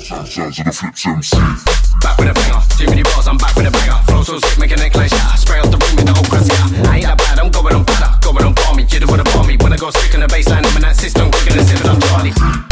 Sounds of the flips MC. Back with a banger, too many bars, I'm back with a banger. Flow so sick, making it glacier. Spray off the room with the old classic. I ain't that bad, I'm going on better. Going on for me, you don't want to bar me. When I go sick on the baseline, I'm in that system, quicker than sipping on Charlie.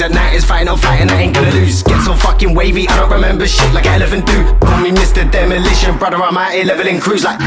mornings night is fighting, I'm fighting, I ain't gonna lose. Get so fucking wavy, I don't remember shit like an elephant do. Call me Mr. Demolition, brother, I'm out here leveling crews like.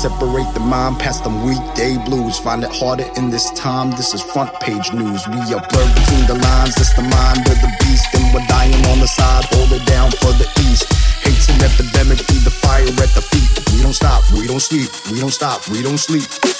Separate the mind past them weekday blues. Find it harder in this time. This is front page news. We are blurred between the lines. It's the mind of the beast, and we're dying on the side. Hold it down for the east. Hate's an epidemic. Through the fire at the feet. We don't stop. We don't sleep. We don't stop. We don't sleep.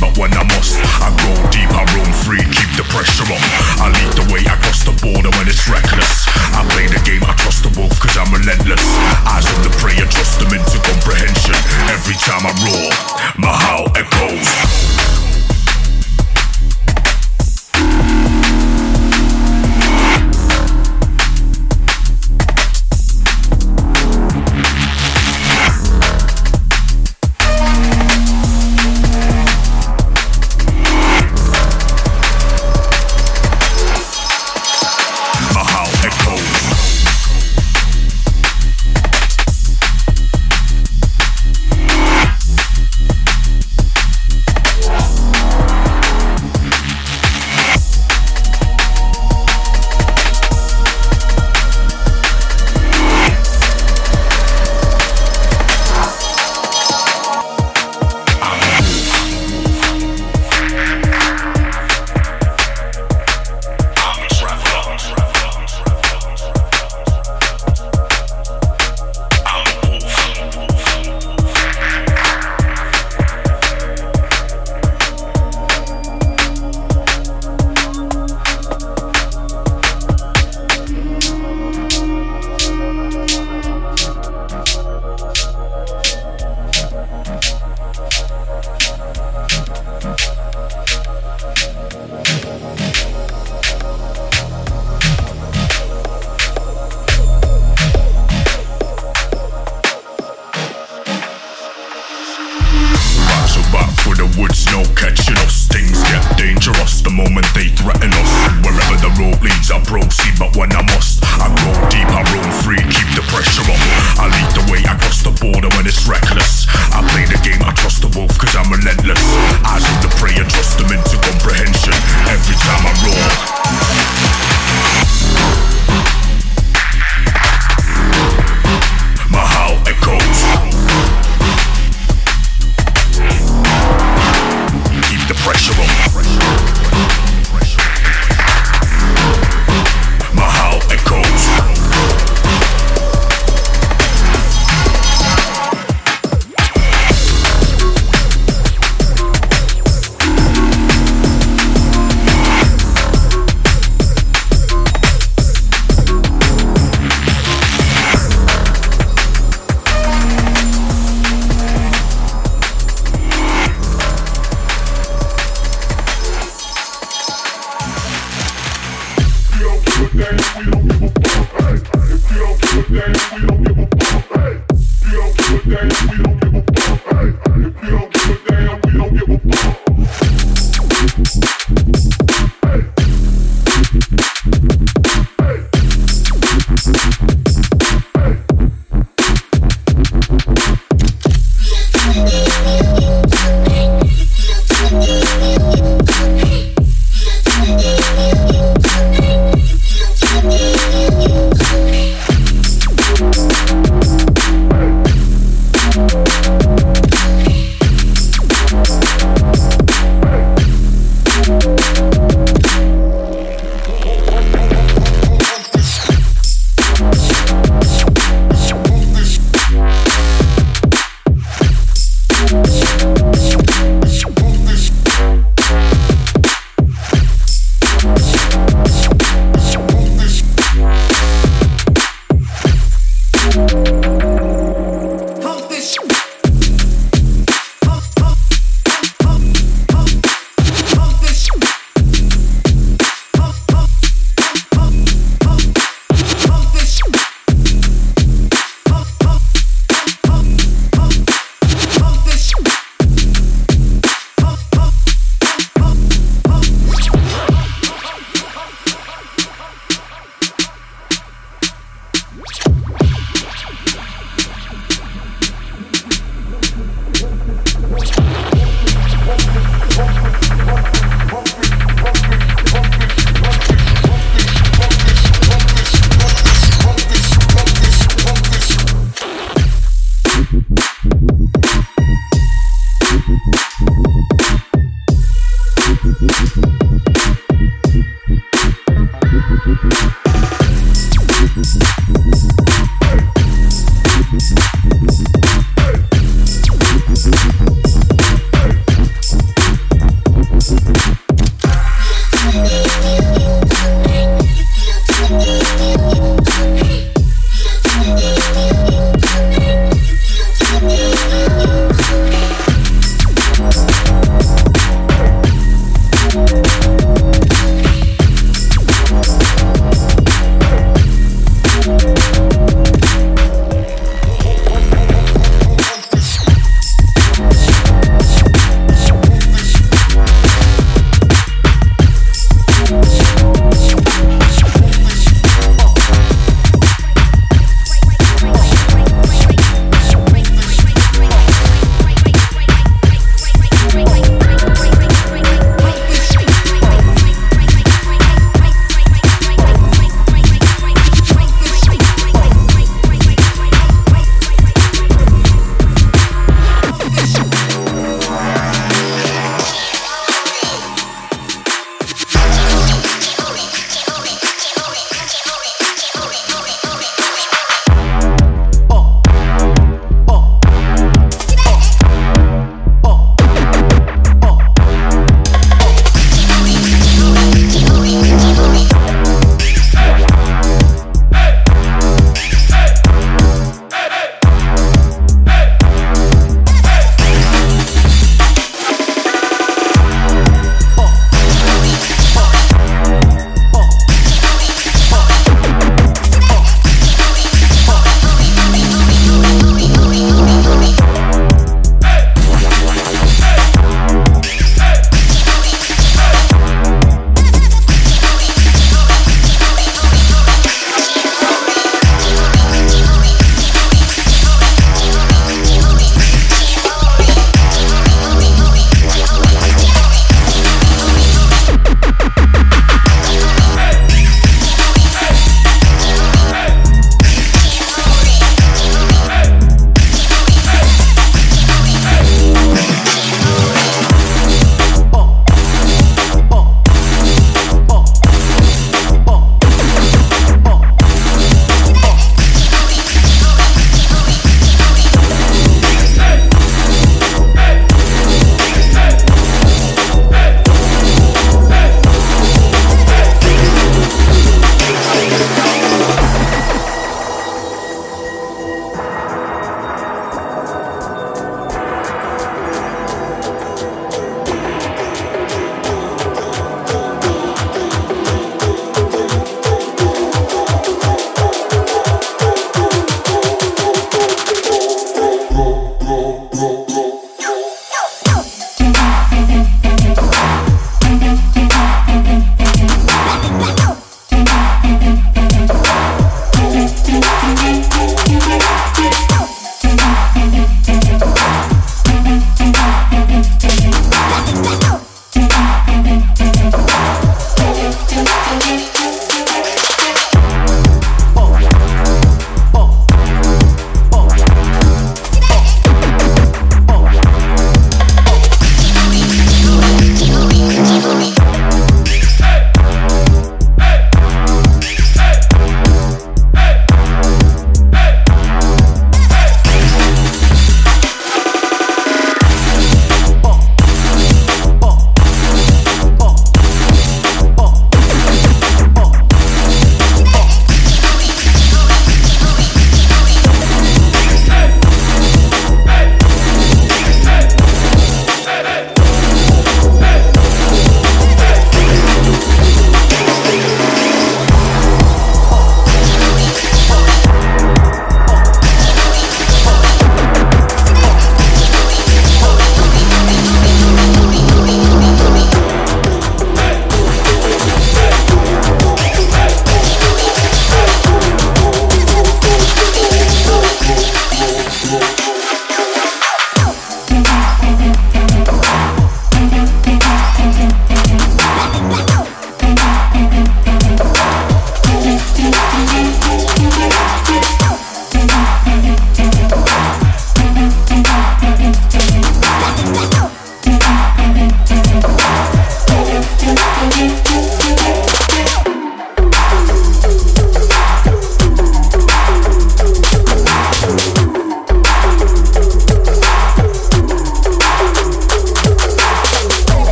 but when I must, I go deep, I roam free, keep the pressure on. things we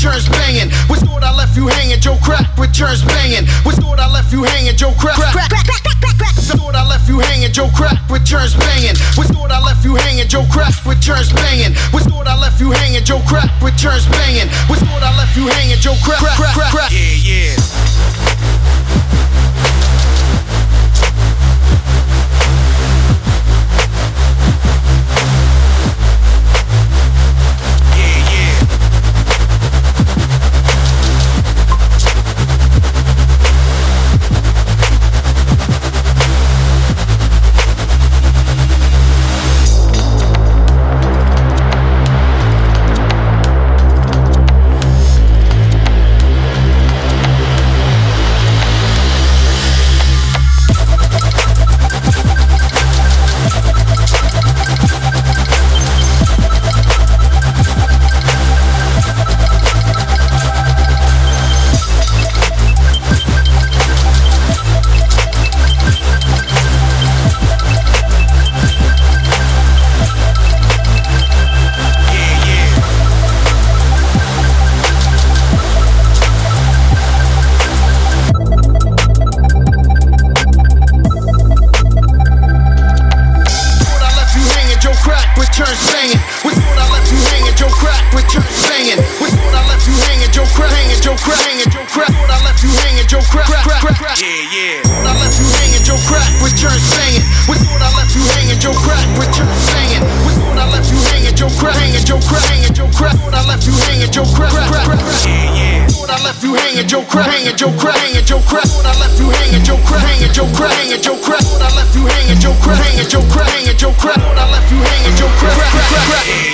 returns banging. What's thought I left you hanging, Joe Crack returns banging. What's thought I left you hanging, Joe Crack. Crack, crack, crack, crack, crack. Thought I left you hanging, Joe Crack returns banging. What's thought I left you hanging, Joe Crack returns banging. What's thought I left you hanging, Joe Crack returns banging. What's thought I left you hanging, Joe Crack. Crack, crack, crack. Yeah. Yeah, Crack hanging, Joe Crack hanging, Joe Crack. Thought I left you hanging, Joe Crack hanging, Joe Crack hanging, Joe Crack. Thought I left you hanging, Joe Crack hanging, Joe Crack hanging, Joe Crack. Thought I left you hanging, Joe Crack. Crack, crack, crack.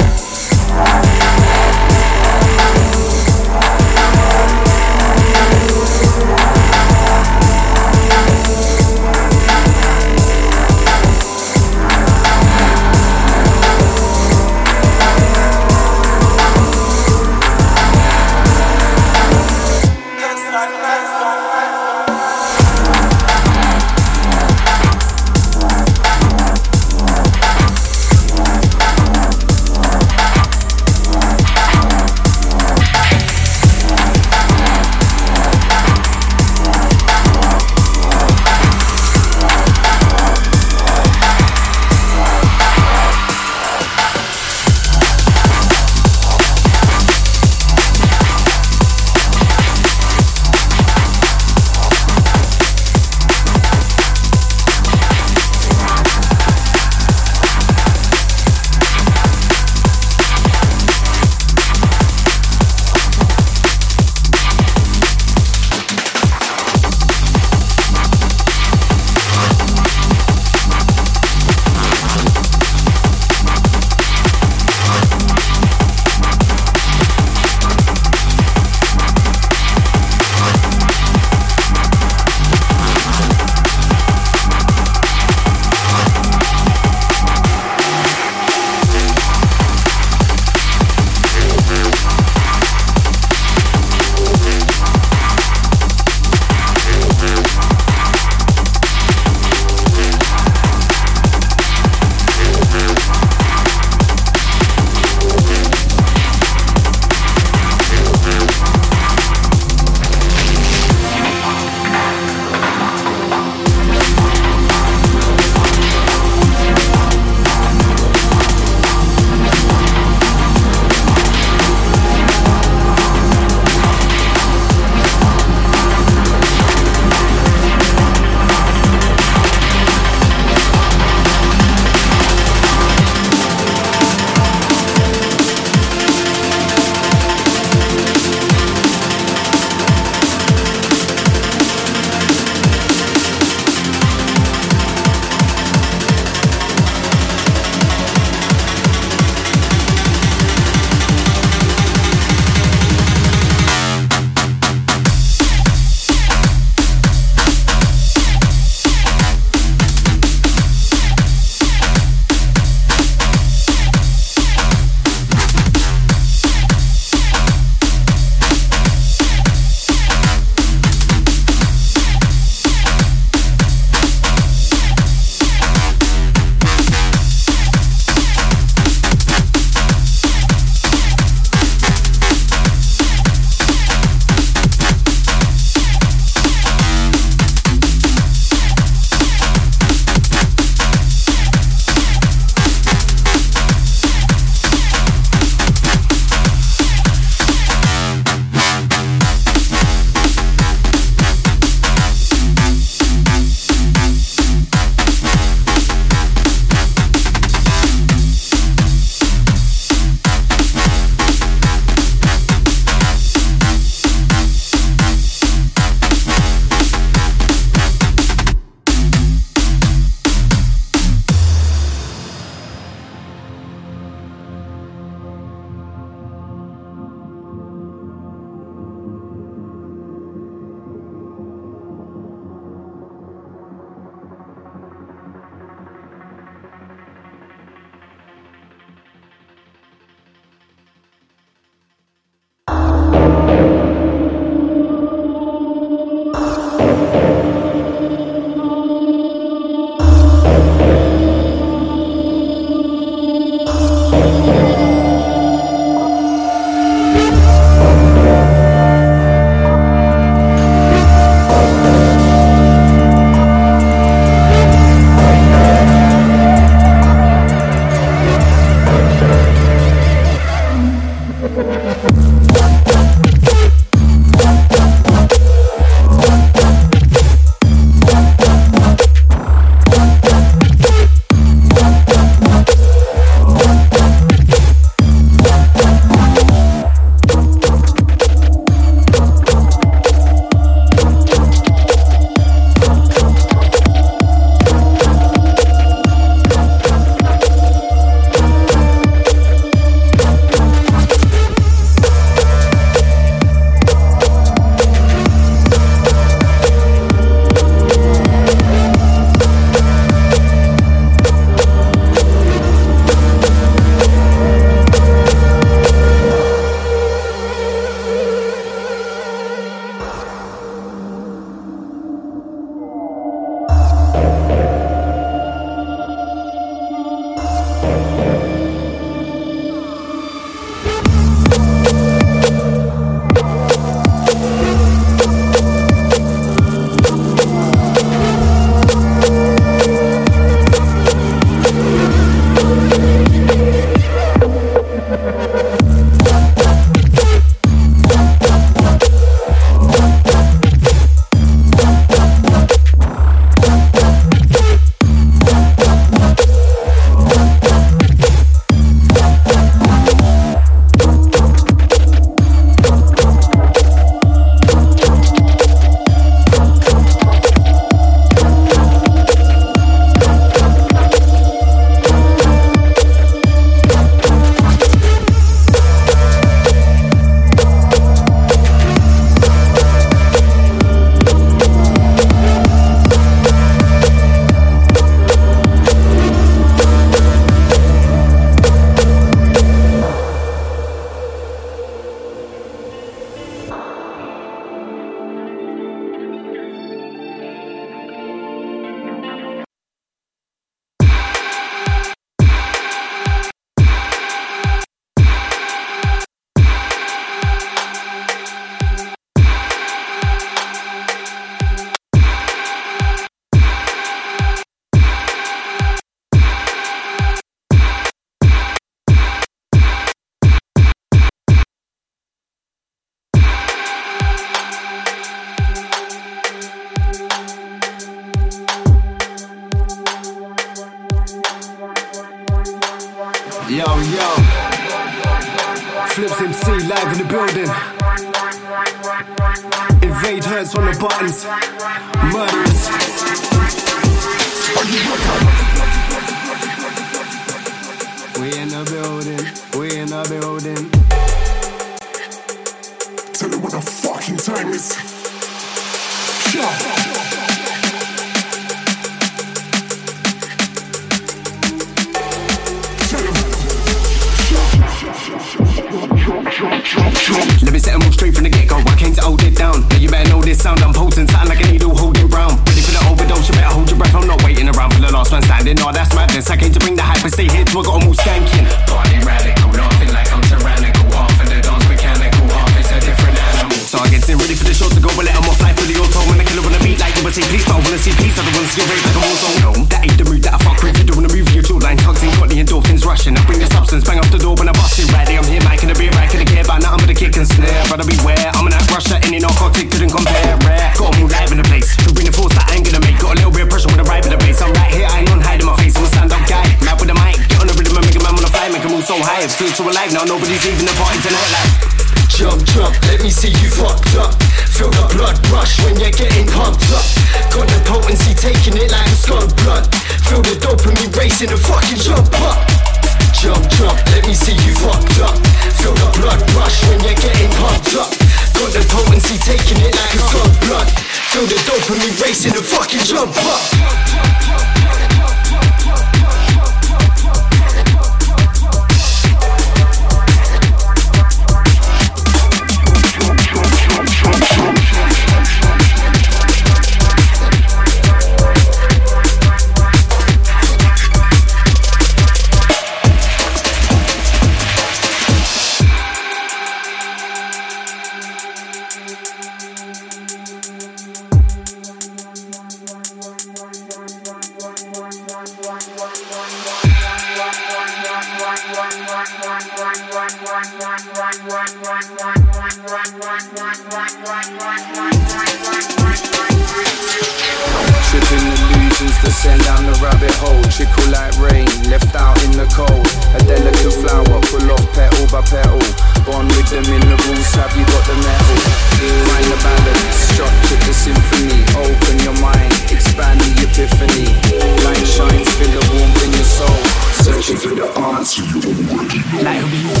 Answer you already know.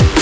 Potency,